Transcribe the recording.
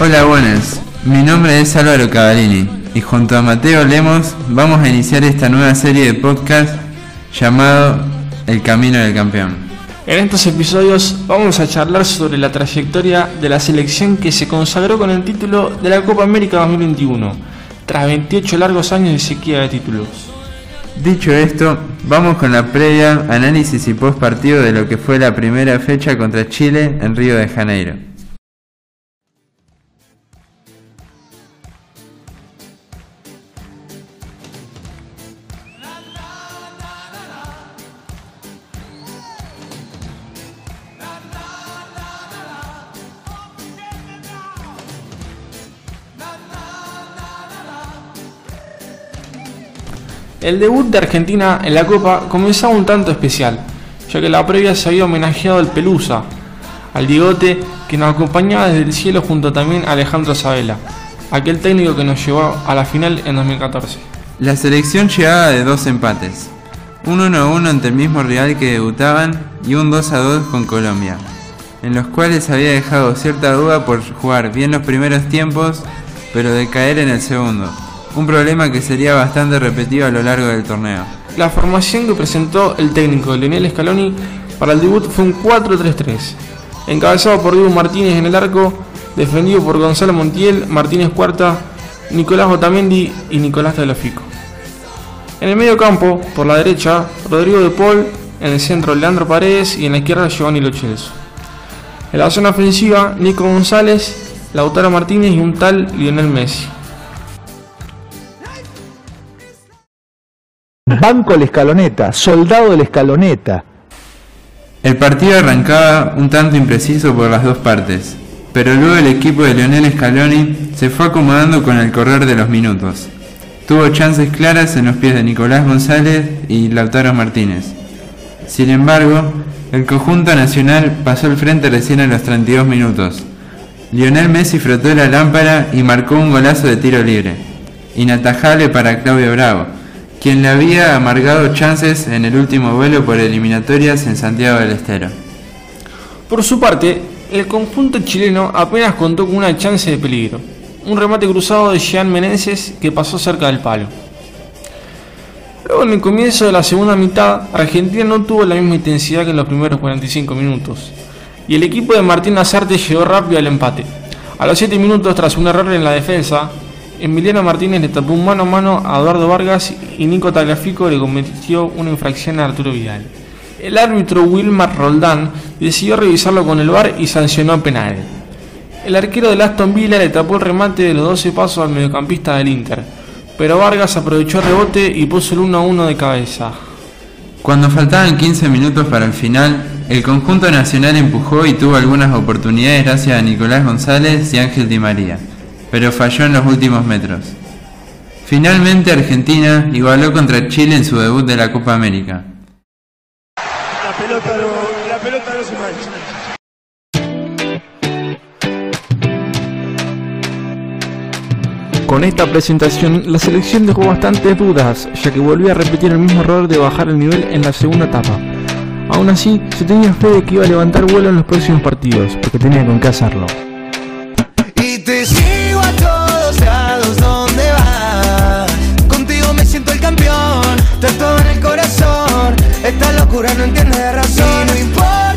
Hola, buenas. Mi nombre es Álvaro Cavallini y junto a Mateo Lemos vamos a iniciar esta nueva serie de podcast llamado El Camino del Campeón. En estos episodios vamos a charlar sobre la trayectoria de la selección que se consagró con el título de la Copa América 2021, tras 28 largos años de sequía de títulos. Dicho esto, vamos con la previa, análisis y post partido de lo que fue la primera fecha contra Chile en Río de Janeiro. El debut de Argentina en la Copa comenzaba un tanto especial, ya que la previa se había homenajeado al Pelusa, al Digote que nos acompañaba desde el cielo junto también a Alejandro Sabela, aquel técnico que nos llevó a la final en 2014. La selección llegaba de dos empates, un 1-1 ante el mismo rival que debutaban y un 2-2 con Colombia, en los cuales había dejado cierta duda por jugar bien los primeros tiempos, pero de caer en el segundo un problema que sería bastante repetido a lo largo del torneo. La formación que presentó el técnico Lionel Scaloni para el debut fue un 4-3-3, encabezado por Diego Martínez en el arco, defendido por Gonzalo Montiel, Martínez Cuarta, Nicolás Otamendi y Nicolás Tagliafico. En el medio campo, por la derecha, Rodrigo de Paul, en el centro Leandro Paredes y en la izquierda Giovanni Lochelso. En la zona ofensiva, Nico González, Lautaro Martínez y un tal Lionel Messi. Banco la escaloneta, soldado de la escaloneta. El partido arrancaba un tanto impreciso por las dos partes, pero luego el equipo de Leonel Scaloni se fue acomodando con el correr de los minutos. Tuvo chances claras en los pies de Nicolás González y Lautaro Martínez. Sin embargo, el conjunto nacional pasó al frente recién a los 32 minutos. Lionel Messi frotó la lámpara y marcó un golazo de tiro libre, inatajable para Claudio Bravo, quien le había amargado chances en el último vuelo por eliminatorias en Santiago del Estero. Por su parte, el conjunto chileno apenas contó con una chance de peligro, un remate cruzado de Jean Meneses que pasó cerca del palo. Luego en el comienzo de la segunda mitad, Argentina no tuvo la misma intensidad que en los primeros 45 minutos, y el equipo de Martín Azarte llegó rápido al empate. A los 7 minutos, tras un error en la defensa, Emiliano Martínez le tapó mano a mano a Eduardo Vargas y Nico Tagliafico le cometió una infracción a Arturo Vidal. El árbitro Wilmar Roldán decidió revisarlo con el VAR y sancionó penal. El arquero del Aston Villa le tapó el remate de los 12 pasos al mediocampista del Inter, pero Vargas aprovechó el rebote y puso el 1 a 1 de cabeza. Cuando faltaban 15 minutos para el final, el conjunto nacional empujó y tuvo algunas oportunidades gracias a Nicolás González y Ángel Di María pero falló en los últimos metros. Finalmente Argentina igualó contra Chile en su debut de la Copa América. La pelota no, la pelota no se mancha. Con esta presentación, la selección dejó bastantes dudas, ya que volvió a repetir el mismo error de bajar el nivel en la segunda etapa. Aún así, se tenía fe de que iba a levantar vuelo en los próximos partidos, porque tenía con qué hacerlo. Y te sigo a todos lados donde vas. Contigo me siento el campeón. Estás todo en el corazón. Esta locura no entiende razón. Y no importa